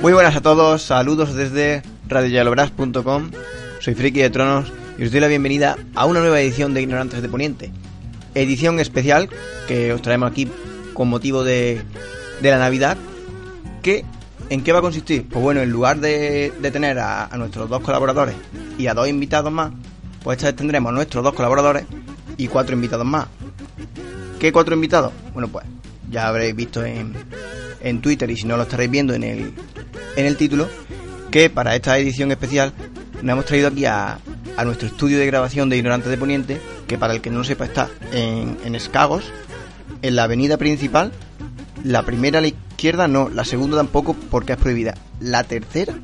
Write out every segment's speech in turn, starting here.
Muy buenas a todos, saludos desde radioyalobras.com. Soy Friki de Tronos y os doy la bienvenida a una nueva edición de Ignorantes de Poniente. Edición especial que os traemos aquí con motivo de, de la Navidad. Que, ¿En qué va a consistir? Pues bueno, en lugar de, de tener a, a nuestros dos colaboradores y a dos invitados más, pues esta vez tendremos nuestros dos colaboradores y cuatro invitados más. ¿Qué cuatro invitados? Bueno, pues ya habréis visto en, en Twitter y si no lo estaréis viendo en el, en el título, que para esta edición especial nos hemos traído aquí a, a nuestro estudio de grabación de Ignorantes de Poniente, que para el que no lo sepa está en Escagos, en la avenida principal, la primera a la izquierda no, la segunda tampoco porque es prohibida. La tercera,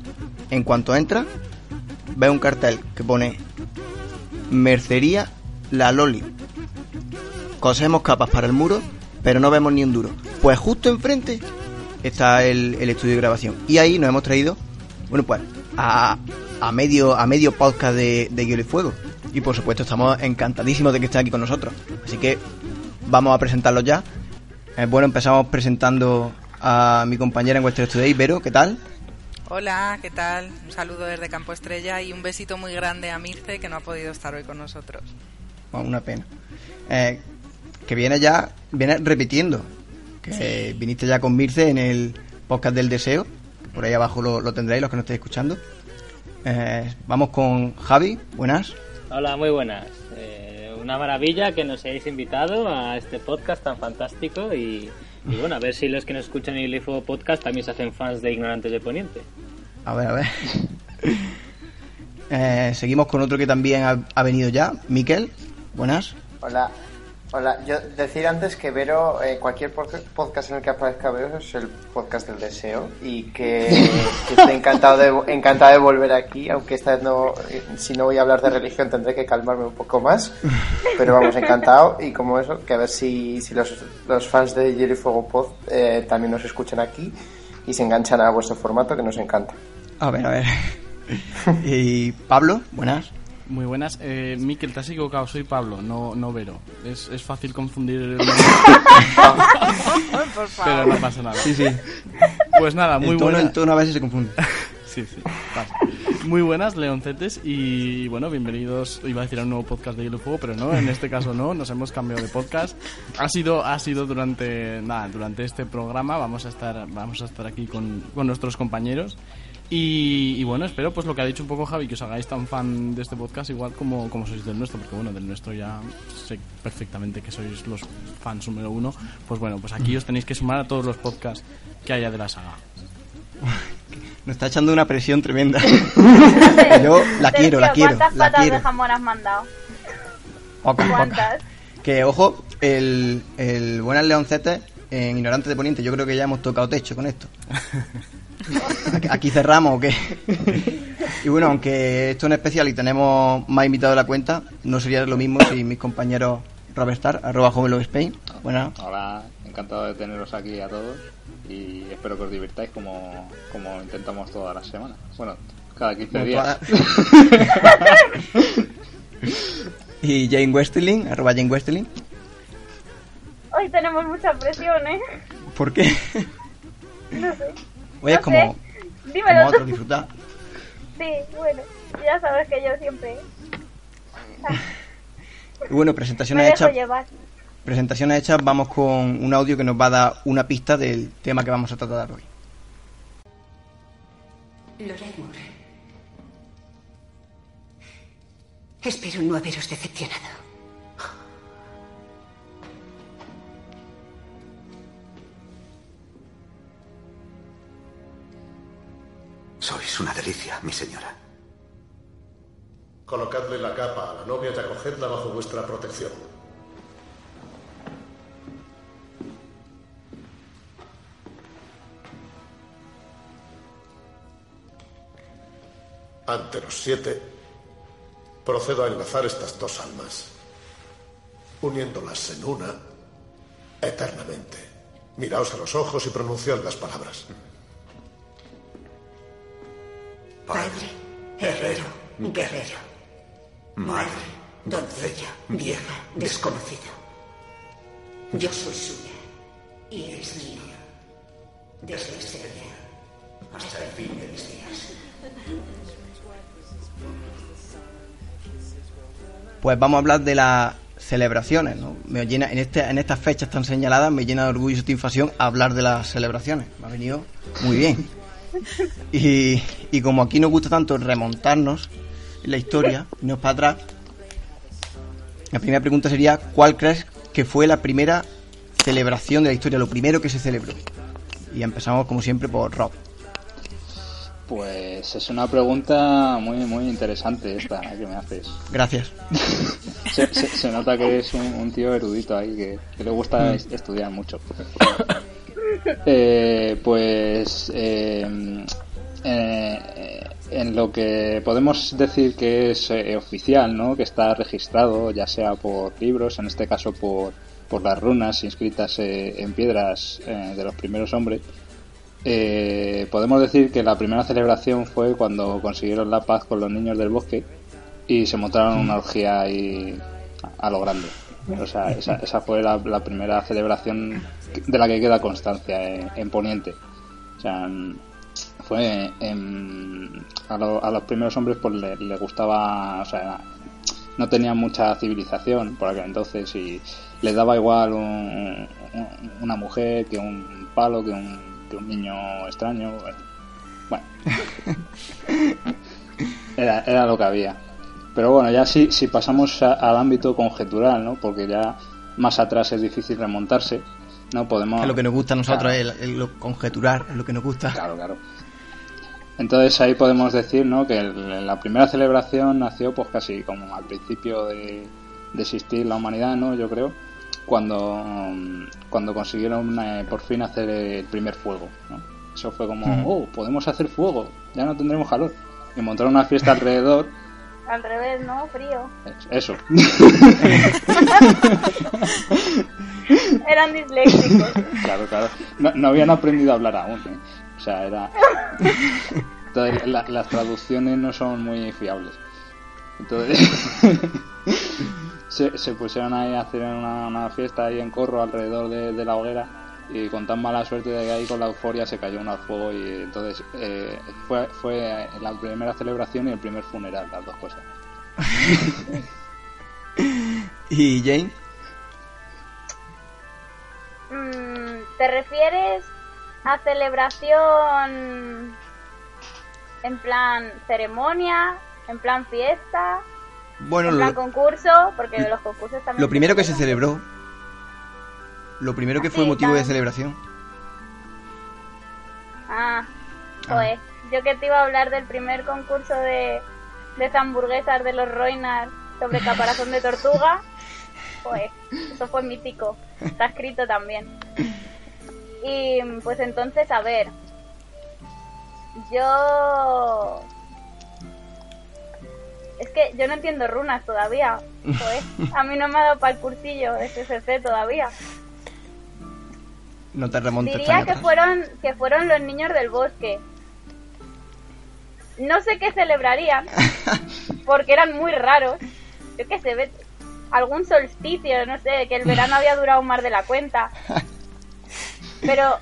en cuanto entra, ve un cartel que pone Mercería La Loli. Cosemos capas para el muro, pero no vemos ni un duro. Pues justo enfrente está el, estudio de grabación. Y ahí nos hemos traído, bueno, pues a, a medio a medio podcast de, de y Fuego. Y por supuesto estamos encantadísimos de que estén aquí con nosotros. Así que vamos a presentarlos ya. Eh, bueno, empezamos presentando a mi compañera en Western Today, Vero, ¿qué tal? Hola, ¿qué tal? Un saludo desde Campo Estrella y un besito muy grande a Mirce que no ha podido estar hoy con nosotros. Bueno, una pena. Eh, que viene ya, viene repitiendo. Que viniste ya con Mirce en el podcast del deseo. que por ahí abajo lo, lo tendréis los que no estéis escuchando. Eh, vamos con Javi, buenas. Hola, muy buenas. Eh, una maravilla que nos hayáis invitado a este podcast tan fantástico y, y bueno, a ver si los que nos escuchan en el Fuego Podcast también se hacen fans de Ignorantes de Poniente. A ver, a ver. Eh, seguimos con otro que también ha, venido ya, Miquel, buenas. Hola, hola. Yo decir antes que Vero, eh, cualquier pod- podcast en el que aparezca Vero es el podcast del deseo y que, estoy encantado de, encantado de volver aquí, aunque esta vez no, eh, si no voy a hablar de religión tendré que calmarme un poco más, pero vamos, encantado y como eso, que a ver si, si los, los fans de Hielo y Fuego Pod eh, también nos escuchan aquí y se enganchan a vuestro formato que nos encanta. A ver, a ver. y Pablo, buenas. Muy buenas. Eh, Miquel, te has equivocado, soy Pablo, no, no Vero. Es, es fácil confundir el pero no pasa nada. Sí, sí. Pues nada, muy buenas. el tono a veces se confunde. Sí, sí, pasa. Muy buenas, Leoncetes, y bueno, bienvenidos, iba a decir a un nuevo podcast de Hielo Fuego, pero no, en este caso no, nos hemos cambiado de podcast. Ha sido, ha sido durante, nada, durante este programa, vamos a estar, vamos a estar aquí con, con nuestros compañeros. Y, y bueno, espero pues lo que ha dicho un poco Javi, que os hagáis tan fan de este podcast igual como, como sois del nuestro, porque bueno, del nuestro ya sé perfectamente que sois los fans número uno. Pues bueno, pues aquí os tenéis que sumar a todos los podcasts que haya de la saga. Nos está echando una presión tremenda. Yo la quiero, la quiero, ¿Cuántas la patas quiero. de jamón has mandado? Pocas. ¿Cuántas? Que ojo, el, el Buenas Leoncetes en Ignorante de Poniente, yo creo que ya hemos tocado techo con esto. Aquí- cerramos o qué. Y bueno, aunque esto es un especial y tenemos más invitados de la cuenta, no sería lo mismo si mis compañeros Robert Star, arroba Joven Spain, bueno, Hola, encantado de teneros aquí a todos y espero que os divirtáis como, como intentamos todas las semanas. Bueno, cada 15 Como días. y Jane Westling, arroba Jane Westling. Hoy tenemos mucha presión, ¿eh? ¿Por qué? No sé. Oye, es No como, sé. Dímelo como otro disfrutar. Sí, bueno. Ya sabes que yo siempre Y bueno, presentaciones hechas. llevar. Presentaciones hechas, vamos con un audio que nos va a dar una pista del tema que vamos a tratar hoy. Loretmur. Espero no haberos decepcionado. Sois una delicia, mi señora. Colocadle la capa a la novia y acogedla bajo vuestra protección. Ante los siete, procedo a enlazar estas dos almas, uniéndolas en una eternamente. Miraos a los ojos y pronunciad las palabras. Padre, herrero, guerrero. Madre, doncella, vieja, desconocida. Yo soy suya y es mío. Desde este día hasta el fin de mis días. Pues vamos a hablar de las celebraciones, ¿no? Me llena, en, este, en estas fechas tan señaladas me llena de orgullo y satisfacción hablar de las celebraciones. Me ha venido muy bien. Y, y como aquí nos gusta tanto remontarnos en la historia, irnos para atrás, la primera pregunta sería, ¿cuál crees que fue la primera celebración de la historia, lo primero que se celebró? Y empezamos como siempre por Rob. Pues es una pregunta muy muy interesante esta que me haces. Gracias. Se, se- se nota que es un, un tío erudito ahí, que, que le gusta es- estudiar mucho. Eh, pues eh, eh, en lo que podemos decir que es eh, oficial, ¿no? que está registrado ya sea por libros, en este caso por, por las runas inscritas eh, en piedras eh, de los primeros hombres, eh, podemos decir que la primera celebración fue cuando consiguieron la paz con los niños del bosque y se montaron una orgía ahí a lo grande. O sea, esa, esa fue la, la primera celebración de la que queda constancia en, en Poniente. O sea, fue en- a, lo- a los primeros hombres pues le, le gustaba, o sea, no tenían mucha civilización por aquel entonces y les daba igual un- un- una mujer que un palo, que un, que un niño extraño. Bueno, era, era lo que había. Pero bueno, ya si, si pasamos a- al ámbito conjetural, ¿no? Porque ya más atrás es difícil remontarse, ¿no? Podemos... Es lo que nos gusta a nosotros, Claro. el- el- lo conjeturar, es lo que nos gusta. Claro, claro. Entonces ahí podemos decir, ¿no? Que el- la primera celebración nació pues casi como al principio de, de existir la humanidad, ¿no? Yo creo, cuando, cuando consiguieron eh, por fin hacer el primer fuego, ¿no? Eso fue como, oh, podemos hacer fuego, ya no tendremos calor. Y montaron una fiesta alrededor, Al revés, ¿no? Frío. eso. Eran disléxicos. Claro, claro. No, no habían aprendido a hablar aún. ¿eh? O sea, era. Entonces, la- las traducciones no son muy fiables. Entonces, se, se pusieron ahí a hacer una, una fiesta ahí en corro alrededor de, de la hoguera y con tan mala suerte de que ahí con la euforia se cayó uno al fuego y entonces eh, fue, fue la primera celebración y el primer funeral, las dos cosas. ¿Y Jane? Mm, ¿Te refieres a celebración en plan ceremonia, en plan fiesta, Bueno, en plan lo, concurso? Porque los concursos también. lo primero que se celebró, lo primero que Ah, fue motivo de celebración. Ah, joder. Yo que te iba a hablar del primer concurso de, de hamburguesas de los Roinar sobre caparazón de tortuga. Joder, eso fue mítico. Está escrito también. Y pues entonces, a ver. Yo. Es que yo no entiendo runas todavía. Joder, a mí no me ha dado para el cursillo de todavía. No te remontes tan Diría que atrás. fueron, que fueron los niños del bosque. No sé qué celebrarían, porque eran muy raros. Yo qué sé, algún solsticio, no sé, que el verano había durado más de la cuenta. Pero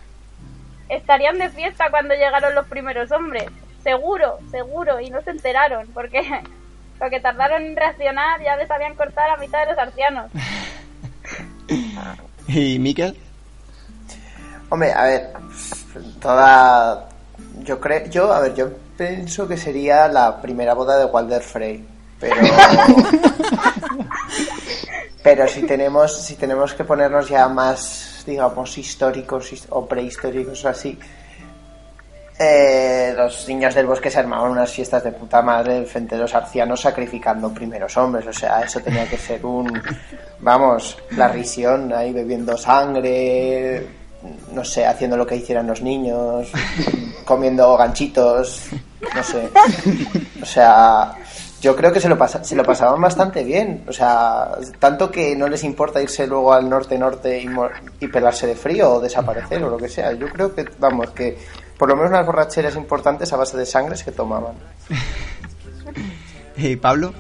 estarían de fiesta cuando llegaron los primeros hombres. Seguro, seguro, y no se enteraron, porque lo que tardaron en reaccionar ya les habían cortado la mitad de los arcianos. ¿Y Miquel? Hombre, a ver, toda... Yo creo, yo, a ver, yo pienso que sería la primera boda de Walder Frey, pero... pero si tenemos, si tenemos que ponernos ya más, digamos, históricos his- o prehistóricos o así, eh, los niños del bosque se armaban unas fiestas de puta madre frente a los arcianos sacrificando primeros hombres. O sea, eso tenía que ser un. Vamos, la risión ahí bebiendo sangre, no sé, haciendo lo que hicieran los niños, comiendo ganchitos, no sé. O sea, yo creo que se lo, pasa, se lo pasaban bastante bien. O sea, tanto que no les importa irse luego al norte-norte y, y pelarse de frío o desaparecer o lo que sea. Yo creo que, vamos, que por lo menos unas borracheras importantes a base de sangre se tomaban. Eh, Pablo,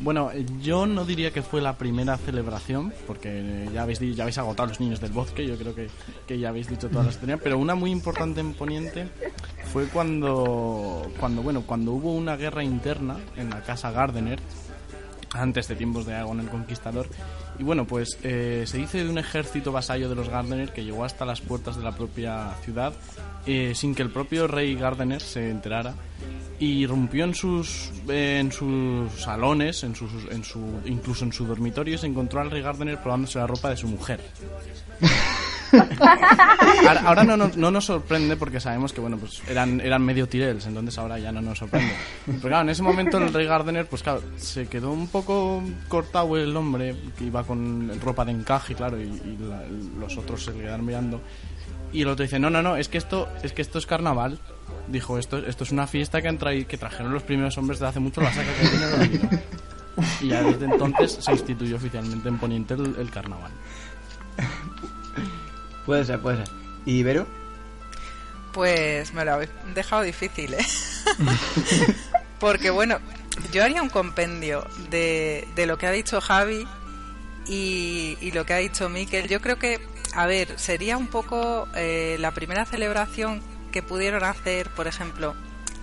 Bueno, yo no diría que fue la primera celebración, porque ya habéis, ya habéis agotado los niños del bosque, yo creo que, que ya habéis dicho todas las tenían, pero una muy importante en Poniente fue cuando, cuando, bueno, cuando hubo una guerra interna en la casa Gardener, antes de tiempos de Aegon el Conquistador. Y bueno, pues eh, se dice de un ejército vasallo de los Gardener que llegó hasta las puertas de la propia ciudad eh, sin que el propio rey Gardener se enterara y rompió en sus eh, en sus salones, en sus, en su incluso en su dormitorio y se encontró al rey Gardener probándose la ropa de su mujer. Ahora, ahora no, nos- no nos sorprende porque sabemos que bueno pues eran eran medio tirels, entonces ahora ya no nos sorprende. Pero claro, en ese momento el rey Gardener pues claro, se quedó un poco cortado el hombre que iba con ropa de encaje, claro, y, y la- los otros se le quedaron mirando. Y el otro dice, "No, no, no, es que esto es que esto es carnaval." Dijo, "Esto esto es una fiesta que han traído que trajeron los primeros hombres de hace mucho la saca que viene de la vida". Y ya desde entonces se instituyó oficialmente en Poniente el, el carnaval. puede ser, puede ser. ¿Y Vero? Pues me lo habéis dejado difícil, ¿eh? Porque bueno, yo haría un compendio de, de lo que ha dicho Javi y, y lo que ha dicho Miquel. Yo creo que, a ver, sería un poco eh, la primera celebración que pudieron hacer, por ejemplo,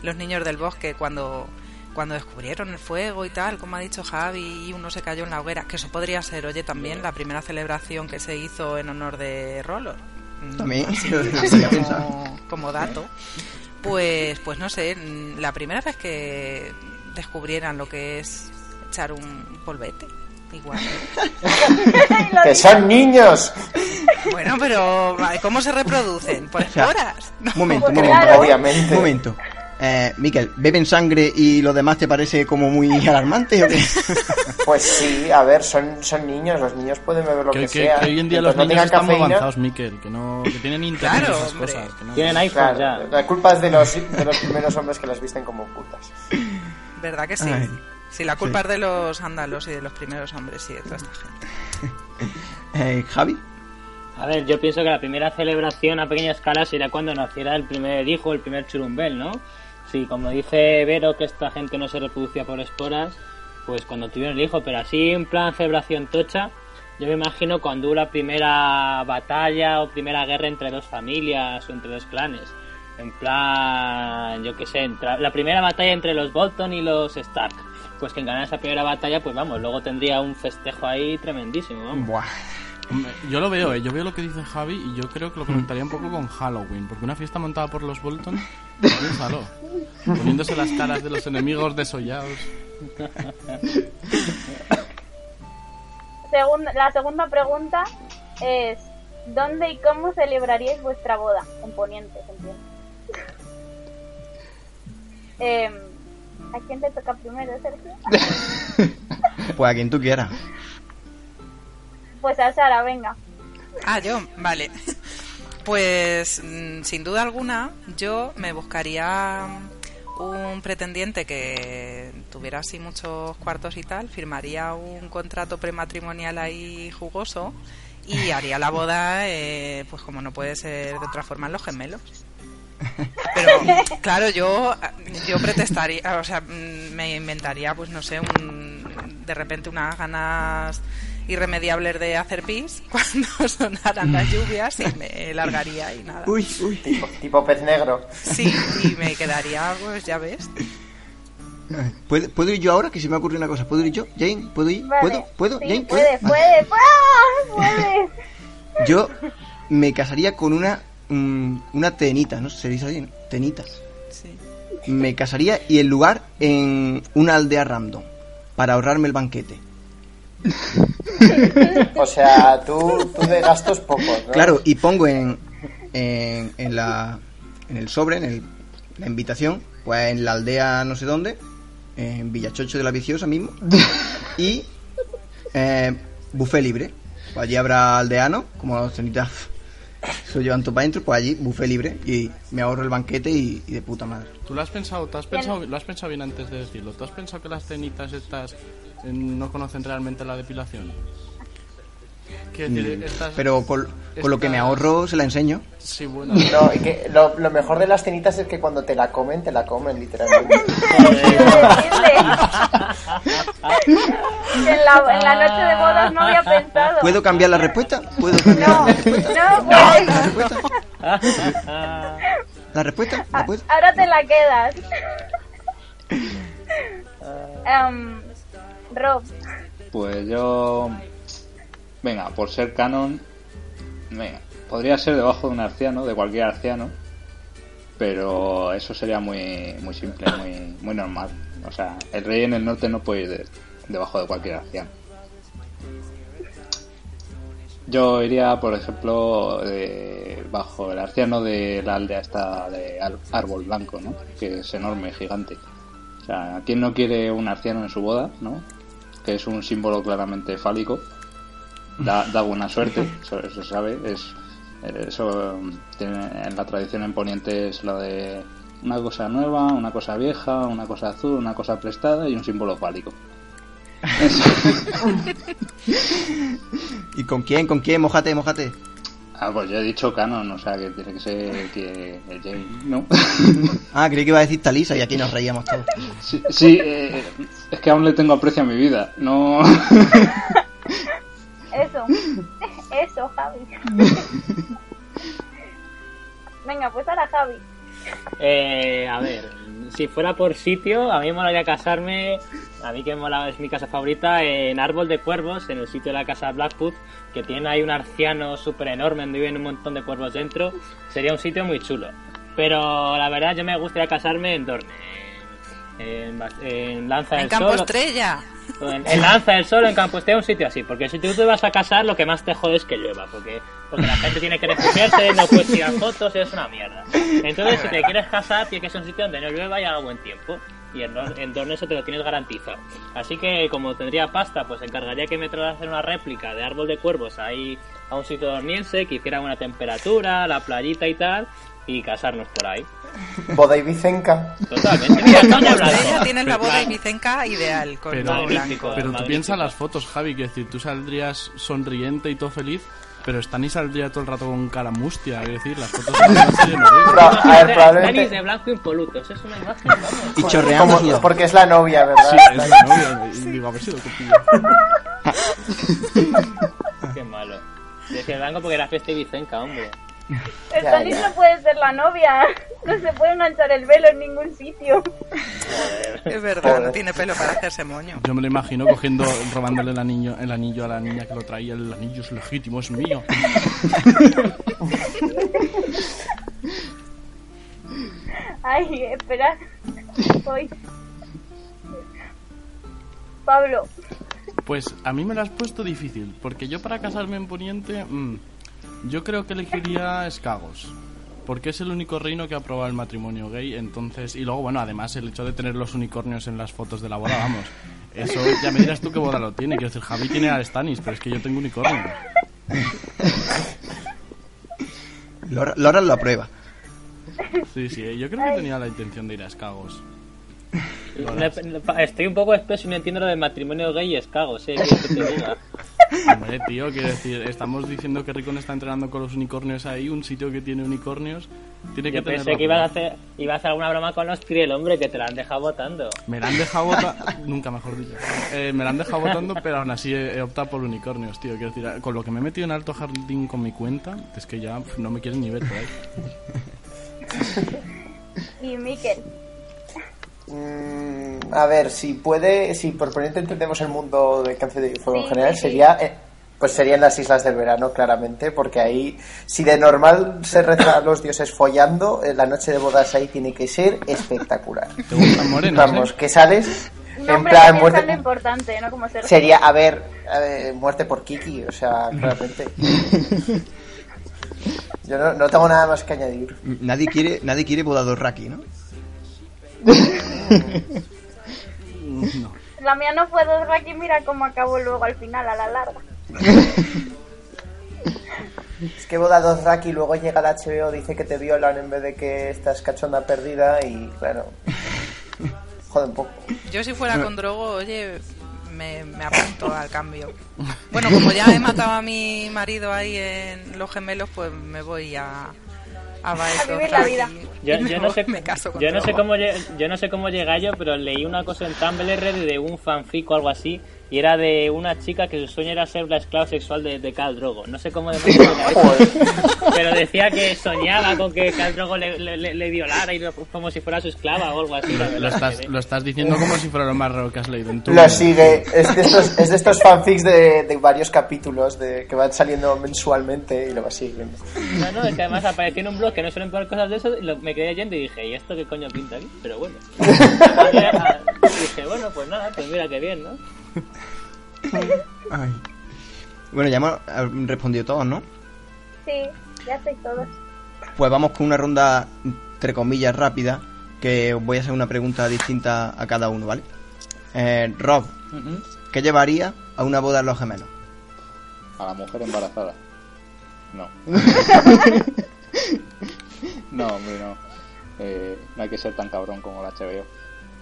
los niños del bosque cuando, cuando descubrieron el fuego y tal, como ha dicho Javi, y uno se cayó en la hoguera. Que eso podría ser, oye, también la primera celebración que se hizo en honor de Rollo. Mm, También, así, como, dato. Pues, pues no sé, la primera vez que descubrieran lo que es echar un polvete, igual. ¡Que son niños! Bueno, pero ¿cómo se reproducen? ¿Por esporas? No. Un momento, un momento. claro. Obviamente. Un momento. Eh, Miquel, ¿beben sangre y lo demás te parece como muy alarmante o qué? Pues sí, a ver, son, son niños, los niños pueden beber lo que, Que, que- sea. que hoy en día los no niños están muy avanzados, Miquel, que, no, que tienen internet Claro, y esas hombre. cosas. que no- Tienen iPhone Claro, ya. la culpa es de los, de los primeros hombres que las visten como putas. ¿Verdad que sí? Ay. Sí, la culpa es de los ándalos y de los primeros hombres y de toda esta gente. Eh, Javi, A ver, yo pienso que la primera celebración a pequeña escala sería cuando naciera el primer hijo, el primer churumbel, ¿no? Sí, como dice Vero que esta gente no se reproducía por esporas, pues cuando tuvieron el hijo, pero así en plan celebración tocha, yo me imagino cuando hubo la primera batalla o primera guerra entre dos familias o entre dos clanes. En plan, yo qué sé, entra- la primera batalla entre los Bolton y los Stark. Pues quien ganara esa primera batalla, pues vamos, luego tendría un festejo ahí tremendísimo, vamos. buah. Yo lo veo, eh, yo veo lo que dice Javi y yo creo que lo conectaría un poco con Halloween, porque una fiesta montada por los Bolton, piénsalo, poniéndose las caras de los enemigos desollados. Segun- la segunda pregunta es: ¿dónde y cómo celebraríais vuestra boda? En Poniente, se entiende. ¿A quién te toca primero, Sergio? Pues a quien tú quieras. Pues a Sara, venga. Ah, yo, vale. Pues mm, sin duda alguna, yo me buscaría un pretendiente que tuviera así muchos cuartos y tal, firmaría un contrato prematrimonial ahí jugoso y haría la boda, eh, pues como no puede ser de otra forma, en los gemelos. Pero claro, yo yo pretestaría, o sea, mm, me inventaría, pues no sé, un, de repente unas ganas irremediables de hacer pis cuando sonaran las lluvias y me largaría y nada. Uy, uy. Tipo, tipo pez negro. Sí, y me quedaría, pues ya ves. ¿Puedo, ¿Puedo ir yo ahora? Que se me ha ocurrido una cosa. ¿Puedo ir yo? Jane, ¿puedo ir? Vale. ¿Puedo? ¿Puedo? Sí, Jane, puede, ¿puedo? puede, puede, puede. Yo me casaría con una mm, una tenita, ¿no? Se dice así, ¿no? Tenita. Sí. Me casaría y el lugar en una aldea random para ahorrarme el banquete. O sea, tú, tú de gastos pocos, ¿no? Claro, y pongo en, en, en la en el sobre, en el, la invitación, pues en la aldea no sé dónde, en Villachocho de la Viciosa mismo, y eh, buffet libre. Pues allí habrá aldeanos, como los cenitas se lo llevan todo para adentro, pues allí buffet libre y me ahorro el banquete y, y de puta madre. ¿Tú lo has pensado, te has pensado, lo has pensado bien antes de decirlo? ¿Tú has pensado que las cenitas estas eh, no conocen realmente la depilación? Quiero decir, Mm, estas- Pero con, con lo que me ahorro se la enseño. Sí, bueno. No, y que lo, lo mejor de las cenitas es que cuando te la comen, te la comen, literalmente. En la, en la noche de bodas no había pensado. ¿Puedo cambiar la respuesta? ¿Puedo cambiar No, la respuesta? no puedes. ¿La respuesta? ¿La puedo? Ahora te la quedas. Em, Rob, Pues yo. Venga, por ser canon. Venga, podría ser debajo de un arciano, de cualquier arciano. Pero eso sería muy, muy simple, muy, muy normal. O sea, el rey en el norte no puede ir de- debajo de cualquier arciano. Yo iría, por ejemplo, de- bajo el arciano de la aldea esta de Árbol Blanco, ¿no? Que es enorme, gigante. O sea, ¿quién no quiere un arciano en su boda, no? Que es un símbolo claramente fálico. Da, da buena suerte, eso, se sabe. Es, eso tiene, en la tradición en Poniente es lo de una cosa nueva, una cosa vieja, una cosa azul, una cosa prestada y un símbolo fálico. ¿Y con quién? ¿Con quién? Mojate, mojate. Ah, pues yo he dicho canon, o sea que tiene que ser que el Jane, ¿no? Ah, creí que iba a decir Talisa y aquí nos reíamos todos. Sí, sí, eh, es que aún le tengo aprecio a mi vida, no... eso. Eso, Javi. Venga, pues ahora Javi. Eh, a ver, si fuera por sitio, a mí me molaría casarme, a mí que me mola, es mi casa favorita, en Árbol de Cuervos, en el sitio de la casa Blackwood, que tiene ahí un arciano súper enorme donde viven un montón de cuervos dentro. Sería un sitio muy chulo. Pero la verdad, yo me gustaría casarme en Dorne, en, en- en Lanza En del Campo Sol. Estrella. En, en Lanza del Sol, en Campo Estrella, un sitio así. Porque si tú te vas a casar, lo que más te jode es que llueva. Porque, porque la gente tiene que refugiarse, no puedes tirar fotos, es una mierda. Entonces, si te quieres casar, tiene que ser un sitio donde no llueva y haga buen tiempo. Y en, en Dorne eso te lo tienes garantizado. Así que, como tendría pasta, pues encargaría que me hacer una réplica de árbol de cuervos ahí a un sitio dormiense, que hiciera buena temperatura, la playita y tal, y casarnos por ahí. Boda Ibicenca. Totalmente. Mira, tiene la boda ibicenca ideal con Pero, todo blanco. pero tú piensas las fotos, Javi, que decir, tú saldrías sonriente y todo feliz, pero Stani saldría todo el rato con cara mustia, es decir, las fotos. No, a ver, probablemente. de blanco impolutos, es una imagen, vamos. Y chorreando Como- porque es la novia, ¿verdad? Sí, es la novia, y digo, a ver si lo copio. Qué malo. Decía blanco porque era fiesta ibicenca, hombre. Stanis ya. no puede ser la novia. No se puede enganchar el velo en ningún sitio. Es verdad, no tiene pelo para hacerse moño. Yo me lo imagino cogiendo, robándole el anillo, el anillo a la niña que lo traía, el anillo es legítimo, es mío. Ay, espera. Voy. Pablo. Pues a mí me lo has puesto difícil, porque yo para casarme en Poniente, mm, yo creo que elegiría Escagos. Porque es el único reino que ha aprobado el matrimonio gay, entonces... Y luego, bueno, además el hecho de tener los unicornios en las fotos de la boda, vamos. Eso ya me dirás tú qué boda lo tiene. Quiero decir, Javi tiene a Stanis, pero es que yo tengo unicornios. Lora, Lora lo aprueba. Sí, sí, yo creo que tenía la intención de ir a Escagos. Estoy un poco espeso y no entiendo lo del matrimonio gay y escagos, eh. ¿qué te diga? Hombre, tío, quiero decir, estamos diciendo que Ricon está entrenando con los unicornios ahí, un sitio que tiene unicornios, tiene que Yo tener... pensé que ibas a hacer, ibas a hacer alguna broma con los Triel, hombre, que te la han dejado votando. Me la han dejado votando, nunca mejor dicho. Eh, me la han dejado votando, pero aún así he, he optado por unicornios, tío. Quiero decir, con lo que me he metido en alto jardín con mi cuenta, es que ya no me quieren ni ver por ahí. Y Miquel. Mm, a ver, si puede, si por poniente entendemos el mundo de Cáncer de Fuego en general, sí, sería, eh, pues serían las islas del verano, claramente, porque ahí, si de normal se reza a los dioses follando, eh, la noche de bodas ahí tiene que ser espectacular. ¿Te gustan morenos, Vamos, eh? que sales No, en hombre, plan muerte. es lo importante, no como ser. Sería, a ver, a ver, muerte por Kiki, o sea, claramente. Yo no, no tengo nada más que añadir. Nadie quiere, nadie quiere boda Raki, ¿no? No. La mía no fue Dothraki, mira cómo acabó luego al final, a la larga. Es que Boda Dothraki luego llega al HBO, dice que te violan en vez de que estás cachonda perdida y claro. Jode un poco. Yo si fuera con Drogo, oye, me, me apunto al cambio. Bueno, como ya he matado a mi marido ahí en Los Gemelos, pues me voy a... A, Baez A vivir la vida. Yo, no sé, me caso con yo no sé cómo lle- yo no sé cómo llega yo, pero leí una cosa en Tumblr de un fanfic o algo así y era de una chica que su sueño era ser la esclava sexual de, de Khal Drogo. No sé cómo de pero decía que soñaba con que Khal Drogo le, le, le- violara y lo- como si fuera su esclava o algo así. Lo verdad estás, lo estás diciendo como si fuera lo más raro que has leído en tu Lo sigue. Es de estos, es de estos fanfics de, de varios capítulos de, que van saliendo mensualmente y lo va siguiendo. No, no, es que además apareció en un blog que no suelen poner cosas de eso y lo- me quedé leyendo y dije, ¿y esto qué coño pinta aquí? Pero bueno. dije, bueno, pues nada, pues mira qué bien, ¿no? Ay. Bueno, ya hemos eh, respondido todos, ¿no? Sí, ya estoy todos. Pues vamos con una ronda, entre comillas, rápida, que os voy a hacer una pregunta distinta a cada uno, ¿vale? Eh, Rob. ¿qué llevaría a una boda en los gemelos? A la mujer embarazada. No. no, hombre, no. Eh, no hay que ser tan cabrón como la HBO.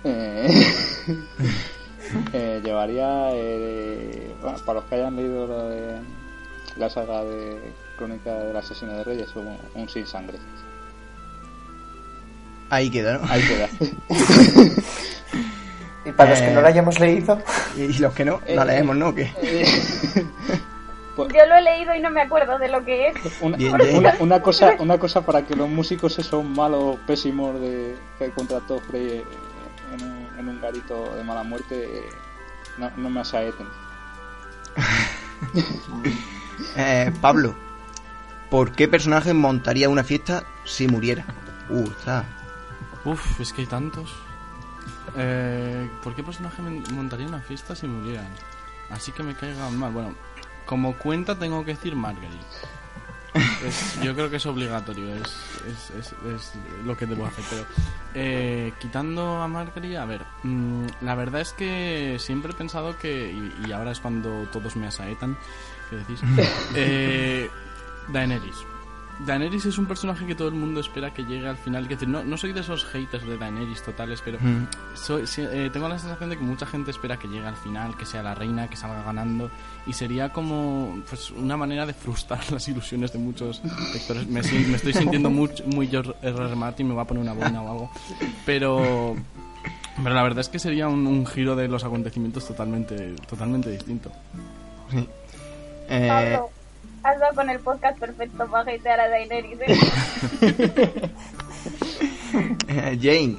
Eh, eh, llevaría, eh, bueno, para los que hayan leído lo de la saga de Crónica del Asesino de Reyes, un, un sin sangre. Ahí queda, ¿no? Ahí queda. Y para los que Eh. no lo hayamos leído, Y los que no, la leemos, ¿no? ¿O qué? Pues- Yo lo he leído y no me acuerdo de lo que es. Una, Bien, bien. una, una cosa una cosa para que los músicos esos malos pésimos de que contrató Frey eh, en un, en un garito de mala muerte eh, no, no me asaeten Eh, Pablo, ¿por qué personaje montaría una fiesta si muriera? Uh, está. Uf, es que hay tantos. Eh, ¿Por qué personaje montaría una fiesta si murieran? Así que me caigan mal. Bueno, como cuenta tengo que decir Marguerite. Es- yo creo que es obligatorio, es, es, es- es lo que debo hacer. Pero eh, quitando a Marguerite, a ver, mm, la verdad es que siempre he pensado que, y, y ahora es cuando todos me asaetan, ¿qué decís? Eh, Daenerys. Daenerys es un personaje que todo el mundo espera que llegue al final. Es decir, no, no soy de esos haters de Daenerys totales, pero Mm. soy- sí, eh, tengo la sensación de que mucha gente espera que llegue al final, que sea la reina, que salga ganando. Y sería como pues una manera de frustrar las ilusiones de muchos lectores. Me, me estoy sintiendo muy, muy George R. Martin, me va a poner una boina o algo. Pero, pero la verdad es que sería un, un giro de los acontecimientos totalmente, totalmente distinto. Eh, Pablo, has dado con el podcast perfecto para hatear a Daenerys. ¿eh? Jane,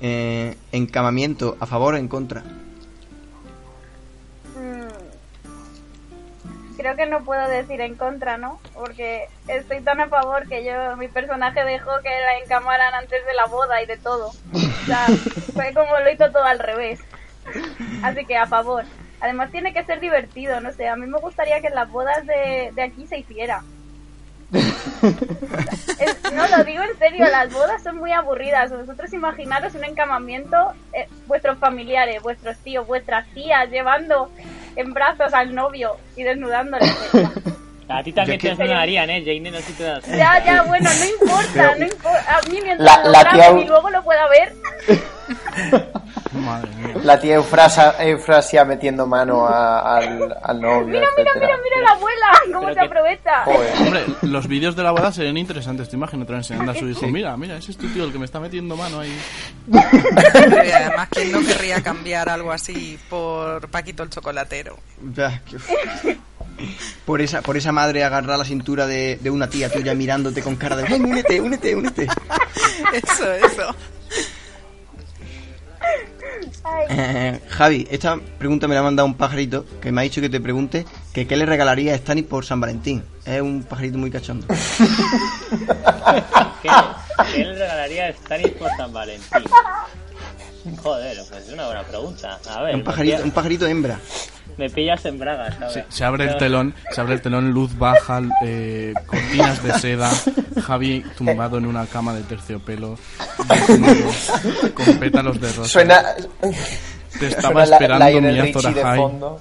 eh, encamamiento, ¿a favor o en contra? Mm. Creo que no puedo decir en contra, ¿no? Porque estoy tan a favor que yo, mi personaje dejó que la encamaran antes de la boda y de todo. O sea, fue como lo hizo todo al revés. Así que a favor. Además tiene que ser divertido, no sé, a mí me gustaría que en las bodas de, de aquí se hiciera. Es- no, lo digo en serio, las bodas son muy aburridas. Vosotros imaginaros un encamamiento, eh, vuestros familiares, vuestros tíos, vuestras tías llevando en brazos al novio y desnudándole. A ti también te desnudarían, ¿eh, Jane? No sé si te das. Ya, ya, bueno, no importa, no importa. A mí mientras La- lo la tía- y luego lo pueda ver. Madre mía. la tía Eufrasia, Eufrasia metiendo mano a- al, al novio, Mira, mira, etcétera. mira, mira la abuela, cómo pero se que- aprovecha. Joder. Hombre, los vídeos de la boda serían interesantes. Te imaginas, te lo enseñando a su hijo. Mira, mira, ese es tu tío el que me está metiendo mano ahí. Pero además, ¿quién no querría cambiar algo así por Paquito el chocolatero? Por esa, por esa madre agarrar la cintura de, de una tía tuya mirándote con cara de ven, únete, únete, únete. Eso, eso. Eh, Javi, esta pregunta me la ha mandado un pajarito que me ha dicho que te pregunte que qué le regalaría a Stanis por San Valentín. Es un pajarito muy cachondo. ¿Qué, qué le regalaría a Stanis por San Valentín? Joder, pues es una buena pregunta. A ver, Un pajarito, porque- un pajarito hembra. Me pillas en bragas, ¿sabes? Se, se abre el telón, se abre el telón, luz baja, eh, cortinas de seda, Javi tumbado en una cama de terciopelo, desnudo, con pétalos de rosa. Suena. Te estaba suena la- esperando Mia Richie de Zorahai. fondo.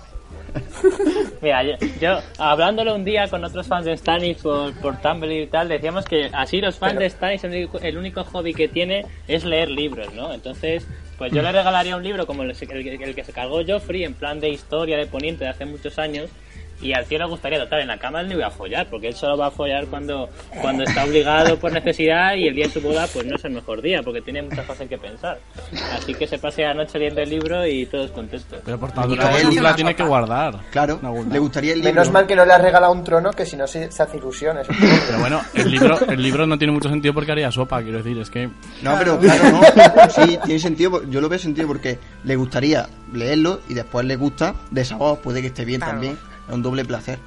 Mira, yo, yo, hablándolo un día con otros fans de Stannis por, por Tumblr y tal, decíamos que así los fans de Stannis el único, el único hobby que tiene es leer libros, ¿no? Entonces, pues yo le regalaría un libro como el, el- el que se cargó Joffrey, en plan de historia de Poniente de hace muchos años, y al tío le gustaría total, en la cama él no iba a follar, porque él solo va a follar cuando, cuando está obligado por necesidad y el día de su boda pues no es el mejor día, porque tiene muchas cosas que pensar. Así que se pase la noche leyendo el libro y todos contentos. Pero por tanto, la tiene sopa. que guardar. Claro, le gustaría el libro. Menos mal que no le has regalado un trono que si no se, se hace ilusiones. Pero bueno, el libro, el libro no tiene mucho sentido porque haría sopa, quiero decir, es que... No, pero claro, no. Sí, tiene sentido. Yo lo veo sentido porque le gustaría leerlo y después le gusta de sabor. Puede que esté bien Claro. también. Es un doble placer.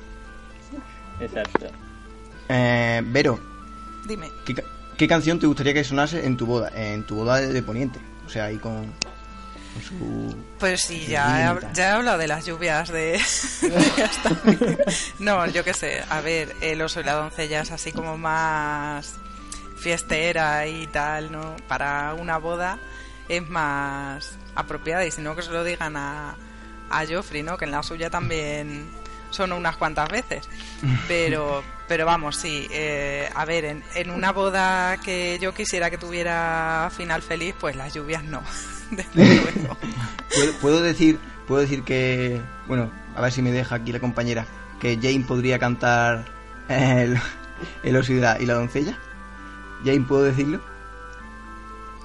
Exacto. Eh, Vero, Dime. ¿qué, ca- qué canción te gustaría que sonase en tu boda? En tu boda de, Poniente. O sea, ahí con, con su... Pues sí, ya he, ya he hablado de las lluvias de... de no, yo qué sé. A ver, el oso y la doncella es así como más fiestera y tal, ¿no? Para una boda es más apropiada y si no que se lo digan a, a Joffrey, ¿no? Que en la suya también son unas cuantas veces. Pero, pero vamos, sí. eh, a ver, en, en una boda que yo quisiera que tuviera final feliz, pues las lluvias no. Desde luego. ¿Puedo, puedo decir puedo decir que... Bueno, a ver si me deja aquí la compañera. Que Jane podría cantar el, el oso y la, y la doncella. Jane, ¿puedo decirlo?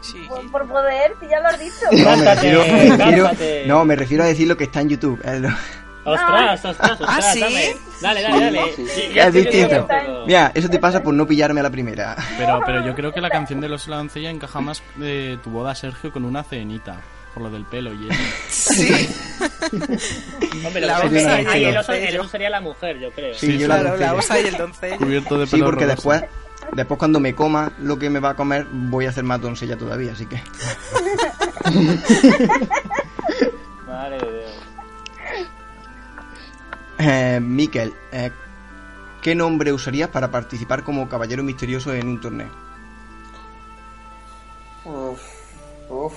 Sí. Por, por poder, si ya lo has dicho. No, me refiero, me refiero- cántate. no, me refiero a decir lo que está en YouTube. Eh. Ostras, ostras, ostras, ¿Ah, sí? dame. Dale, dale, dale. Sí, Es distinto. Mira, eso te pasa por no pillarme a la primera. Pero, pero yo creo que la canción de los y la doncella encaja más de tu boda, Sergio, con una cenita. Por lo del pelo y eso. Sí. Hombre, La osa y el el oso, doncello. el oso sería la mujer, yo creo. Sí, yo la Claro, la doncella. osa y el doncello. Cubierto de Sí, pelo porque rosa. después, después cuando me coma lo que me va a comer, voy a hacer más doncella todavía, así que... Eh, Miquel, eh, ¿qué nombre usarías para participar como caballero misterioso en un torneo? Uf, uf.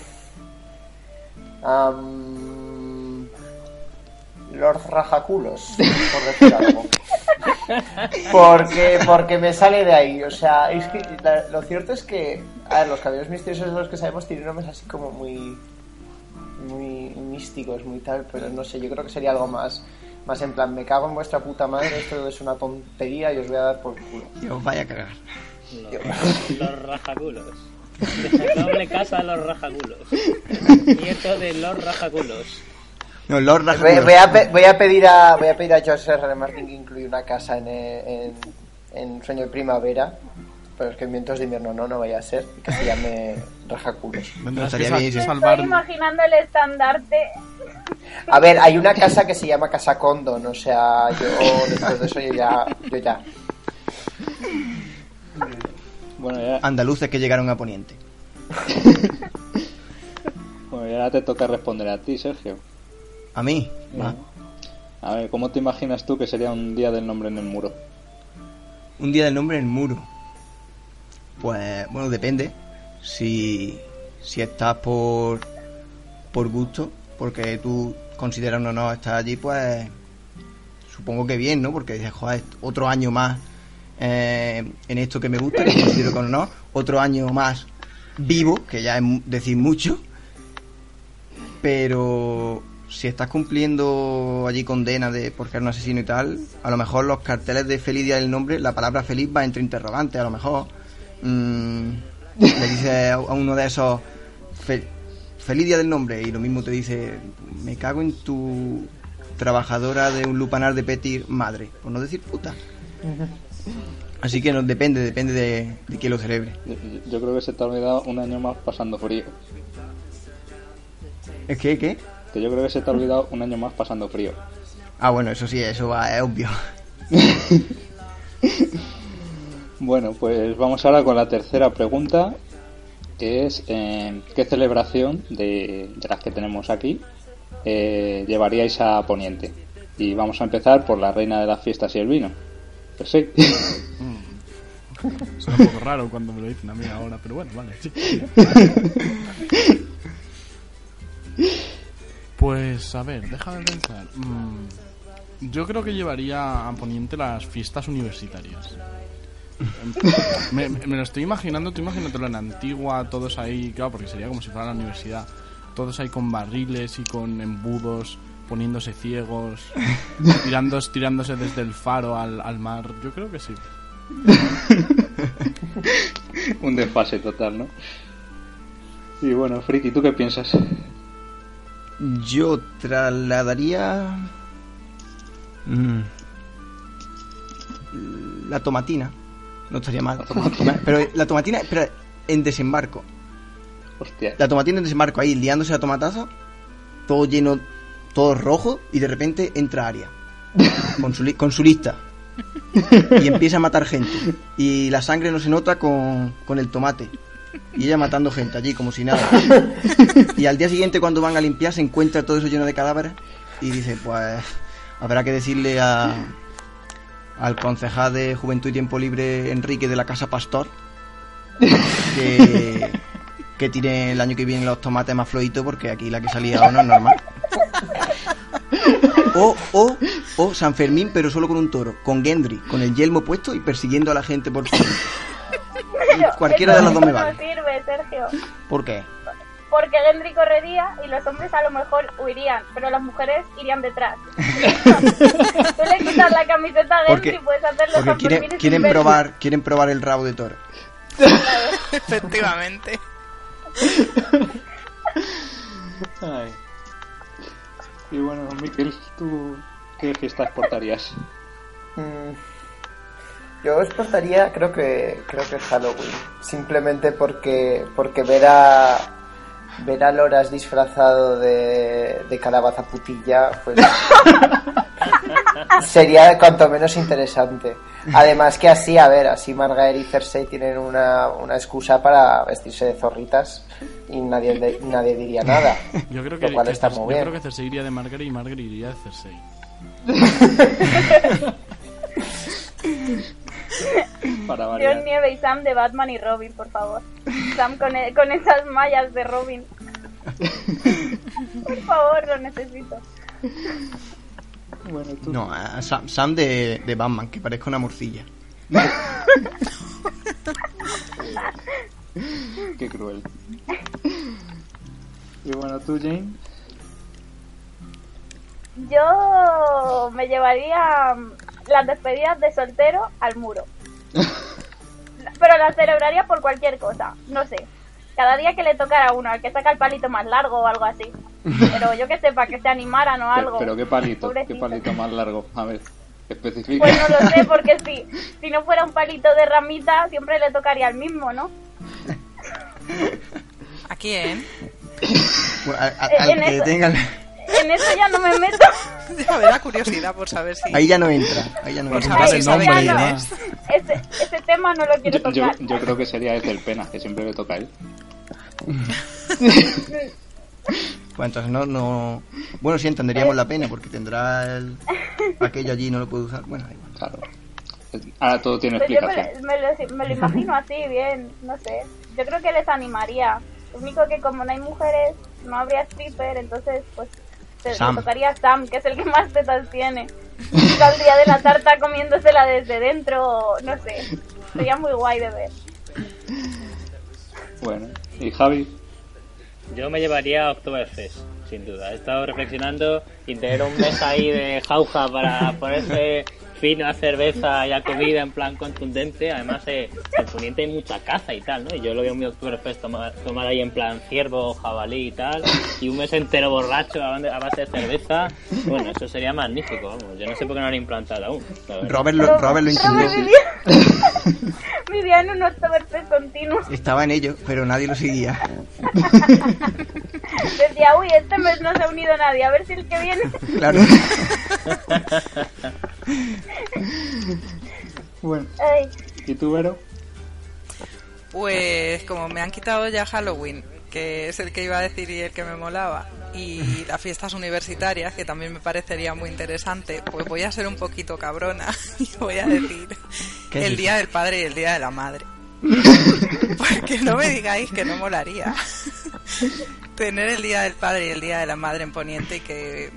Lord Rajaculos, por decir algo. Porque, porque me sale de ahí. O sea, es que la- lo cierto es que, a ver, los caballeros misteriosos de los que sabemos tienen nombres así como muy, muy místicos, muy tal, pero no sé, yo creo que sería algo más, más en plan, me cago en vuestra puta madre, esto es una tontería y os voy a dar por culo. Dios, vaya a cagar. Los, los rajaculos. Doble casa a los rajaculos. Nieto de los rajaculos. No, Lord Voy, Rajaculos. voy a, voy a pedir a voy a pedir a George R. R. Martin que incluya una casa en, en, en Sueño de Primavera, pero es que en Vientos de Invierno no, no vaya a ser, y que se llame Rajaculos. Vendrás Estaría bien, sí. Salvar... estoy imaginando el estandarte. A ver, hay una casa que se llama Casa Condon, o sea, yo después de eso yo ya, yo ya. Bueno, ya, Andaluces que llegaron a Poniente. bueno, ya te toca responder a ti, Sergio. ¿A mí? Va. A ver, ¿cómo te imaginas tú que sería un día del nombre en el muro? Un día del nombre en el muro. Pues, bueno, depende. Si, si estás por, por gusto, porque tú consideras un honor estar allí, pues supongo que bien, ¿no? Porque dices, joder, otro año más eh, en esto que me gusta, que considero con honor, otro año más vivo, que ya es decir mucho, pero si estás cumpliendo allí condena de por ser un asesino y tal, a lo mejor los carteles de feliz día del nombre, la palabra feliz va entre interrogantes, a lo mejor mm, le dices a uno de esos "Fe- feliz día del nombre y lo mismo te dice me cago en tu trabajadora de un lupanar de Petir madre, por no decir puta. Así que no, depende, depende de, de quién lo celebre. Yo, yo creo que se te ha olvidado un año más pasando frío. ¿Es que qué? Que yo creo que se te ha olvidado un año más pasando frío. Ah, bueno, eso sí, eso va, es obvio. Bueno, pues vamos ahora con la tercera pregunta, que es eh, ¿qué celebración de, de las que tenemos aquí eh, llevaríais a Poniente? Y vamos a empezar por la reina de las fiestas y el vino. Pues sí. Es un poco raro cuando me lo dicen a mí ahora, pero bueno, vale. sí. Pues a ver, déjame pensar. Mm, yo creo que llevaría a Poniente las fiestas universitarias. Me, me- me lo estoy imaginando, tú imagínatelo en Antigua, todos ahí, claro, porque sería como si fuera la universidad. Todos ahí con barriles y con embudos, poniéndose ciegos, tirando, tirándose desde el faro al, al mar. Yo creo que sí. Un desfase total, ¿no? Y bueno, Friki, ¿tú qué piensas? Yo trasladaría. mm, la tomatina. No estaría mal. Pero la tomatina, espera, en desembarco. Hostia. La tomatina en desembarco ahí, liándose a tomatazo. Todo lleno, todo rojo. Y de repente entra Aria. Con su, con su lista. Y empieza a matar gente. Y la sangre no se nota con, con el tomate. Y ella matando gente allí como si nada. Y al día siguiente cuando van a limpiar se encuentra todo eso lleno de cadáveres. Y dice, pues habrá que decirle a, al concejal de Juventud y Tiempo Libre Enrique de la Casa Pastor que, que tire el año que viene los tomates más flojitos porque aquí la que salía no es normal. O, o, o San Fermín, pero solo con un toro, con Gendry, con el yelmo puesto y persiguiendo a la gente por Pero Cualquiera de las dos me vale. No sirve, Sergio. ¿Por qué? Porque Gendry correría y los hombres a lo mejor huirían, pero las mujeres irían detrás. Tú le quitas la camiseta a Gendry Porque, y puedes hacer los porque quieren, Sanfermines quieren probar quieren probar el rabo de toro. Efectivamente. Ay. Y bueno, Miquel, ¿tú qué fiestas portarías? Mm, Yo exportaría, creo que creo que Halloween, simplemente porque porque ver a ver a Loras disfrazado de, de calabaza putilla, pues sería cuanto menos interesante. Además que así, a ver, así Margaery y Cersei tienen una, una excusa para vestirse de zorritas y nadie de- nadie diría nada. Yo creo que, lo cual que está Cersei- muy yo bien. creo que Cersei iría de Margaery y Margaery iría de Cersei. Para John. Nieve y Sam de Batman y Robin, por favor. Sam con, e- con esas mallas de Robin. Por favor, lo necesito. Bueno, tú. No, a Sam, Sam de, de Batman, que parezca una morcilla. Qué cruel. Y bueno, tú, Jane. Yo me llevaría las despedidas de soltero al muro. Pero las celebraría por cualquier cosa, no sé. Cada día que le tocara a uno, al que saca el palito más largo o algo así. Pero yo que sepa, que se animaran o algo. pero qué palito, qué palito más largo. A ver, especifica. Pues no lo sé, porque si, si no fuera un palito de ramita, siempre le tocaría al mismo, ¿no? ¿A quién? Bueno, a- a- al en que eso- tenga... En eso ya no me meto. A ver, la curiosidad por saber si... Ahí ya no entra. Ahí ya no Por entra. saber ya no. quién es. Ese, ese tema no lo quiero Yo, tocar. yo creo que sería desde el pena, que siempre le toca a él. Pues entonces no, no... Bueno, sí, entenderíamos la pena, porque tendrá el... aquello allí y no lo puede usar. Bueno, da igual. Claro. Ahora todo tiene Pues yo me, explicación. lo- me lo, me lo imagino así, bien, no sé. Yo creo que les animaría. Lo único que como no hay mujeres, no habría stripper, entonces pues se le Sam. tocaría a Sam, que es el que más tetas tiene. Saldría de la tarta comiéndosela desde dentro, o no sé. Sería muy guay de ver. Bueno, y Javi, Yo me llevaría a Oktoberfest, sin duda. He estado reflexionando y tener un mes ahí de jauja para ponerse fino a cerveza y a comida en plan contundente. Además, eh, en Poniente hay mucha caza y tal, ¿no? Y yo lo veo muy Oktoberfest tomar, tomar ahí en plan ciervo, jabalí y tal. Y un mes entero borracho a base de cerveza. Bueno, eso sería magnífico, vamos. Yo no sé por qué no lo han implantado aún. Robert lo, Robert lo intentó. Robert vivía, vivía en un Oktoberfest continuo. Estaba en ello, pero nadie lo seguía. Decía, uy, este mes no se ha unido nadie, a ver si el que viene... Claro. bueno, Ay, ¿y tú, Vero? Pues como me han quitado ya Halloween que es el que iba a decir y el que me molaba, y las fiestas universitarias, que también me parecería muy interesante, pues voy a ser un poquito cabrona y voy a decir ¿Qué es el? Día del Padre y el Día de la Madre. Porque no me digáis que no molaría tener el Día del Padre y el Día de la Madre en Poniente y que,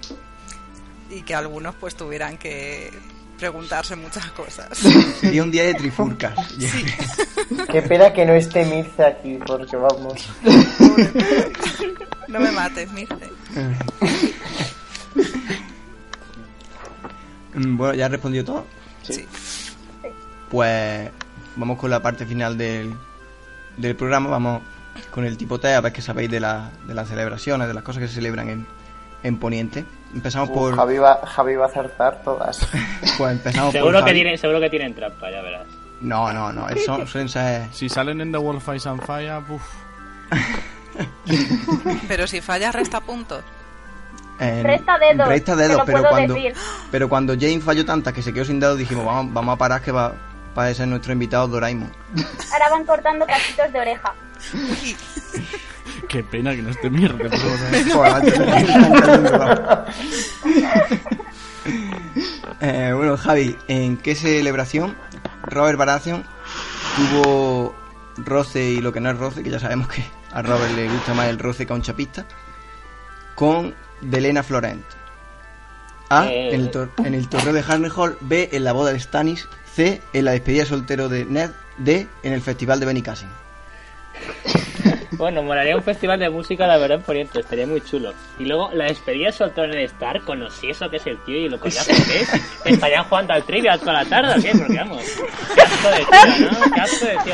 y que algunos pues tuvieran que preguntarse muchas cosas. Sería un día de trifurcas. Qué pena que no esté Mirce aquí, porque vamos. No me mates, Mirce. Mm, Bueno, ya he respondido todo. Sí. Pues vamos con la parte final del, del programa. Vamos con el tipo T, a ver qué sabéis de, la- de las celebraciones, de las cosas que se celebran en, en Poniente. Empezamos Uh, por. Javi, va, Javi va a acertar todas. Pues empezamos por. Seguro que, Javi. tienen, seguro que tienen trampa, ya verás. No, no, no. Eso suelen ser. Si salen en The Wolf Ice and Fire, uff. Pero si fallas, resta puntos. en- Resta dedos, Resta dedos, pero puedo cuando, decir. pero cuando Jane falló tantas que se quedó sin dedos, dijimos, vamos, vamos a parar que va, va a ser nuestro invitado Doraemon. Ahora van cortando cachitos de oreja. Qué pena que no esté mierda. Eh, bueno, Javi, ¿en qué celebración Robert Baratheon tuvo roce y lo que no es roce, que ya sabemos que a Robert le gusta más el roce que a un chapista, con Delena Florent? A. En, el torneo de Harrenhal. B. En la boda de Stannis. C. En la despedida de soltero de Ned. D. En el festival de Benicassin. Bueno, molaría un festival de música, la verdad, en Poniente, estaría muy chulo. Y luego la despedida soltó en el Star, con lo eso que es el tío y lo coñazo que es. Estarían jugando al trivia toda la tarde, ¿o ¿qué? Porque vamos, qué asco de tío, ¿no? Qué asco de tío.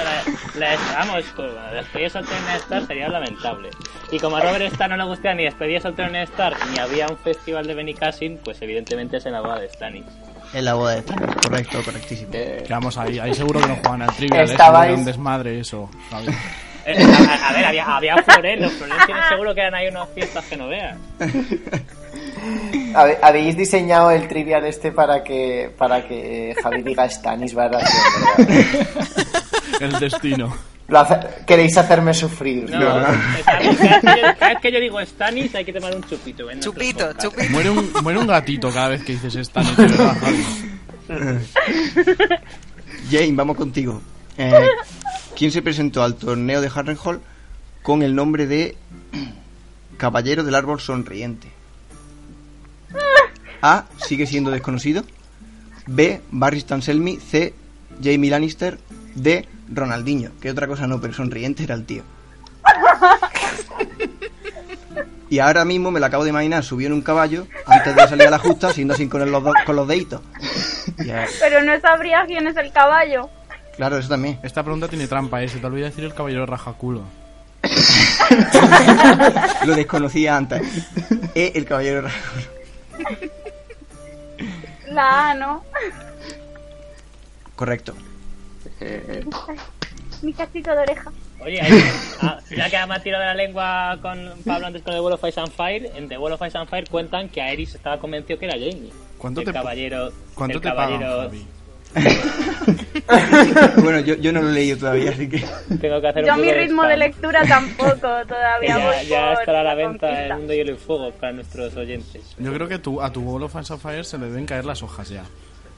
La, la, vamos, con la despedida soltero en el Star sería lamentable. Y como a Robert Star no le gustaba ni despedida soltero en el Star, ni había un festival de Benicassin, pues evidentemente es en la boda de Stannis. En la boda de Stannis. Correcto, correctísimo. Que vamos ahí, ahí seguro que no juegan al trivial. ¿eh? Estabais- Seguro que un desmadre eso. Javi. Eh, a, a ver, había, había Florel tienen seguro que eran ahí unas fiestas que no veas. Habéis diseñado el trivial este para que para que Javi diga Stanis Baratheon, ¿verdad? El destino. Hace- Queréis hacerme sufrir. No, ¿no? cada, vez que yo, cada vez que yo digo Stanis hay que tomar un chupito. nuestros Chupito, podcasts. chupito. Muere un, muere un gatito cada vez que dices esta noche, ¿verdad, Javi? Jane, vamos contigo. Eh, ¿Quién se presentó al torneo de Harrenhal con el nombre de Caballero del Árbol Sonriente? A. Sigue siendo desconocido. B. Barry Stanselmi. C. Jamie Lannister. D. Ronaldinho. Que otra cosa no, pero sonriente era el tío. Y ahora mismo me lo acabo de imaginar, subió en un caballo antes de salir a la justa, haciendo así con los, con los deditos. Pero no sabría quién es el caballo. Claro, eso también. Esta pregunta tiene trampa, ¿eh? Se te olvida decir el caballero rajaculo. Lo desconocía antes. E, el caballero raro. La A, ¿no? Correcto. Mi cachito de oreja. Oye, ahí- ah, ya que me ha tirado de la lengua con Pablo antes con Wall of Ice and Fire, en The Wall of Ice and Fire cuentan que Aerys estaba convencido que era Jamie. ¿Cuánto el te caballero, ¿Cuánto el te pagan, caballero, Javi? bueno, yo, yo no lo he leído todavía, así que. Tengo que hacer Yo un mi de ritmo de lectura tampoco todavía Ya, voy ya estará a la la venta conquista. el mundo hielo y fuego para nuestros oyentes. Yo creo que tu, a tu Wall of Fire se le deben caer las hojas ya.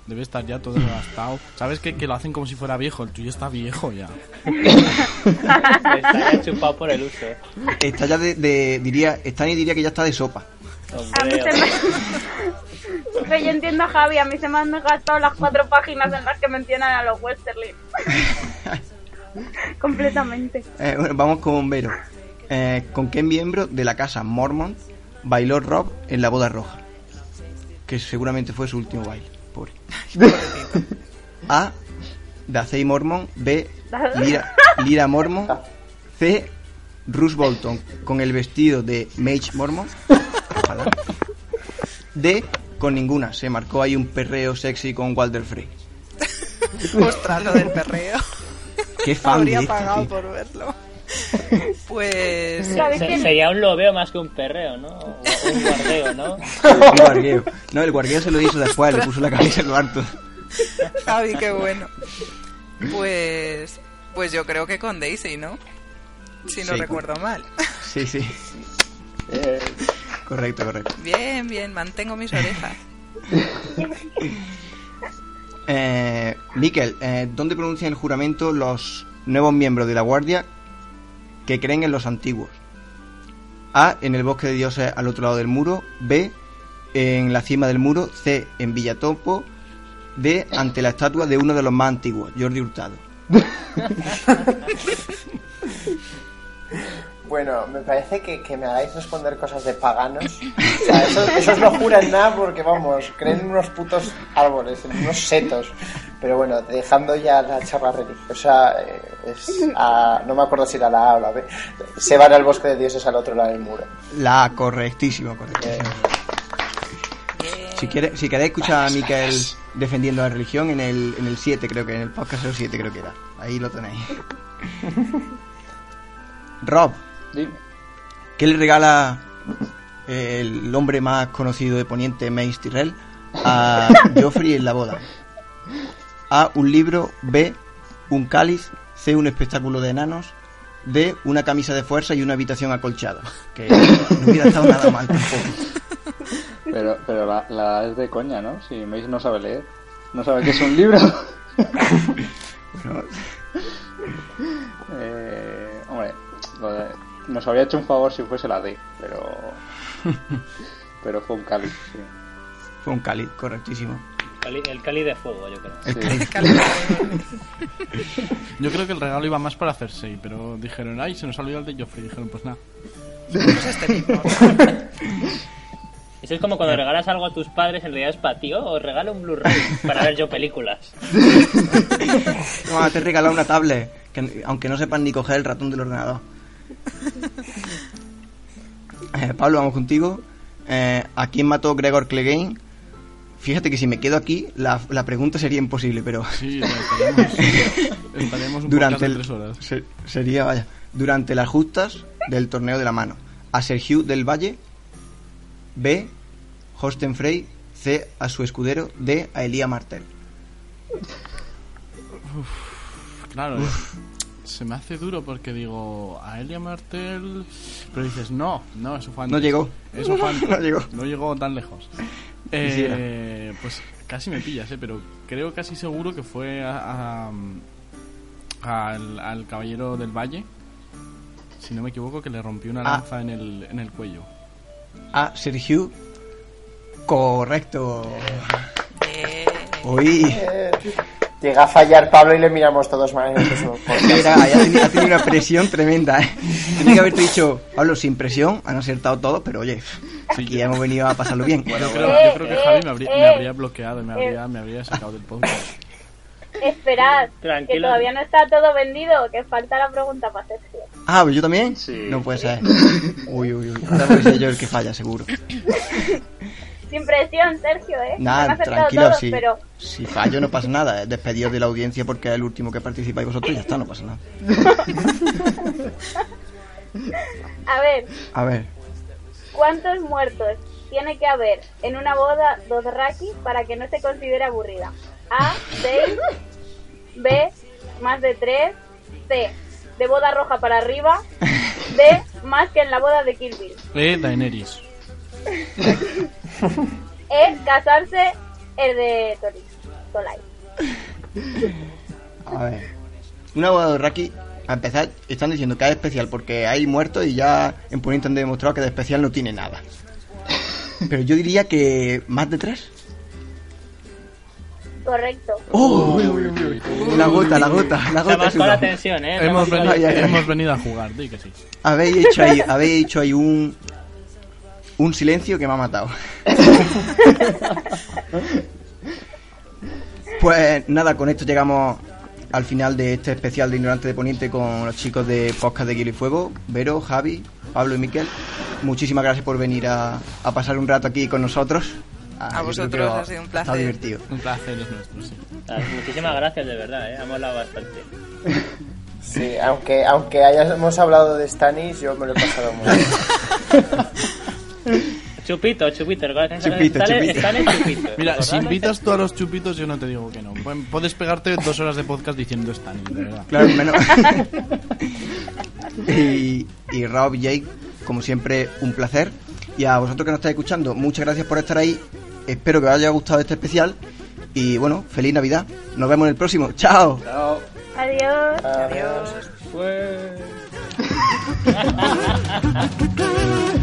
Debe estar ya todo gastado. ¿Sabes que, que lo hacen como si fuera viejo? El tuyo está viejo ya. Está ya chupado por el uso. Está ya de. de- diría, Stani diría que ya está de sopa. A mí Hombre, se me... Pero yo entiendo a Javi, a mí se me han gastado las cuatro páginas en las que mencionan a los Westerling. Completamente. Eh, bueno, vamos con Vero. Eh, ¿Con qué miembro de la casa Mormon bailó Rob en la boda roja? Que seguramente fue su último baile. Pobre. A. Dacey Mormon. B. Lira, Lira Mormon. C. Ruth Bolton con el vestido de Mage Mormon. Ojalá. D. Con ninguna. Se marcó ahí un perreo sexy con Walter Frey. Ostras, lo del perreo. Qué fan Habría de esto, pagado tío. por verlo. Pues. Sería un lobeo más que un perreo, ¿no? O un guardeo, ¿no? Un guargueo. No, el guargueo se lo hizo después, le puso la camisa en lo harto. Javi, qué bueno. Pues. Pues yo creo que con Daisy, ¿no? si no Sí. recuerdo mal. Sí, sí. Eh, Correcto, correcto. Bien, bien, mantengo mis orejas. Eh, Miquel, eh, ¿dónde pronuncian el juramento los nuevos miembros de la Guardia que creen en los antiguos? A. En el bosque de dioses al otro lado del muro. B. En la cima del muro. C. En Villatopo. D. Ante la estatua de uno de los más antiguos, Jordi Hurtado. Bueno, me parece que, que me hagáis responder cosas de paganos. O sea, esos, esos no juran nada porque, vamos, creen en unos putos árboles, en unos setos. Pero bueno, dejando ya la charla religiosa, eh, es a- no me acuerdo si era la A o la B. Se van al bosque de dioses al otro lado del muro. La A, correctísimo, correctísimo. Si, quiere, si queréis escuchar a Miquel defendiendo la religión en el, en el 7, creo que en el podcast 7 creo que era. Ahí lo tenéis. Rob, dime. ¿qué le regala el hombre más conocido de Poniente, Mace Tyrrell, a Joffrey en la boda? A, un libro. B, un cáliz. C, un espectáculo de enanos. D, una camisa de fuerza y una habitación acolchada. Que no hubiera estado nada mal tampoco. Pero, pero la, la es de coña, ¿no? Si Mace no sabe leer, no sabe que es un libro. Bueno, Eh, hombre, lo de- nos habría hecho un favor si fuese la D, pero. pero fue un cáliz, sí. fue un cáliz, correctísimo. Cali- el Cali de fuego, yo creo. El. Yo creo que el regalo iba más para Cersei, pero dijeron, ay, se nos ha olvidado el de Joffrey. Dijeron, pues nada. Pues este mismo. Eso es como cuando regalas algo a tus padres, en realidad es para ti, o regalo un Blu-ray para ver yo películas. Toma, te he regalado una tablet, que, aunque no sepan ni coger el ratón del ordenador. Eh, Pablo, vamos contigo. Eh, ¿A quién mató Gregor Clegane? Fíjate que si me quedo aquí, la, la pregunta sería imposible, pero Sí, un durante el, tres horas. se- sería, vaya, durante las justas del torneo de la mano. A Sergio del Valle, B, Hosten Frey, C, a su escudero, D, a Elía Martel. Claro, eh, se me hace duro porque digo, a Elia Martel. Pero dices, no, no, eso fue antes. No llegó. Eso fue antes. No llegó. No llegó tan lejos. Eh, pues casi me pillas, eh, pero creo casi seguro que fue a- a- al, al caballero del valle. Si no me equivoco, que le rompió una Ah. lanza en, el, en el cuello. A Sergio. Correcto. Eh, Uy. Eh, llega a fallar Pablo y le miramos todos mal. Mira, ahí ha tenido, ha tenido una presión tremenda, ¿eh? Tenía que haberte dicho, Pablo, sin presión, han acertado todo, pero oye, aquí hemos venido a pasarlo bien. Yo creo, Eh, yo creo que eh, Javi me habría, me eh, habría bloqueado y me eh. habría, me habría sacado del podcast. Esperad, que todavía no está todo vendido, que falta la pregunta para Sergio. Ah, ¿yo también? Sí. No puede ser. Uy, uy, uy. Ahora ser yo el que falla, seguro. Sin presión, Sergio, ¿eh? Nada, tranquilo, todos, si, pero si fallo no pasa nada. eh. Despedidos de la audiencia porque es el último que participáis vosotros y ya está, no pasa nada. a ver, A ver, ¿cuántos muertos tiene que haber en una boda Dothraki para que no se considere aburrida? A, 6, B, más de 3, C, de boda roja para arriba, D, más que en la boda de Kill Bill. Eh, Daenerys. E, casarse el de Tori, Tolai. a ver. Una boda de Raki, a empezar, están diciendo que es especial porque hay muertos y ya en Poniente han demostrado que de especial no tiene nada. Pero yo diría que más de tres. Correcto. ¡Oh! La gota, la gota, la gota. la tensión, ¿eh? Hemos venido, hemos a jugar, di que sí. Habéis hecho ahí, habéis hecho ahí un un silencio que me ha matado. Pues nada, con esto llegamos al final de este especial de Ignorante de Poniente con los chicos de Podcast de Hielo y Fuego, Vero, Javi, Pablo y Miquel. Muchísimas gracias por venir a, a pasar un rato aquí con nosotros. Ah, creo vosotros, ha sido un Está placer. divertido. Un placer es nuestro, sí. Ah, Muchísimas gracias, de verdad, ¿eh? Ha molado bastante. Sí, aunque, aunque hayamos hablado de Stanis, yo me lo he pasado muy bien. Chupito, chupito, Chupito, sale- chupito. sale chupito. Mira, si invitas tú a los chupitos, yo no te digo que no. Pu- Puedes pegarte dos horas de podcast diciendo Stan, de verdad. Claro, menos. Y, y Rob, Jake, como siempre, un placer. Y a vosotros que nos estáis escuchando, muchas gracias por estar ahí. Espero que os haya gustado este especial. Y bueno, feliz Navidad. Nos vemos en el próximo. ¡Chao! Chao. Adiós. Adiós. Pues...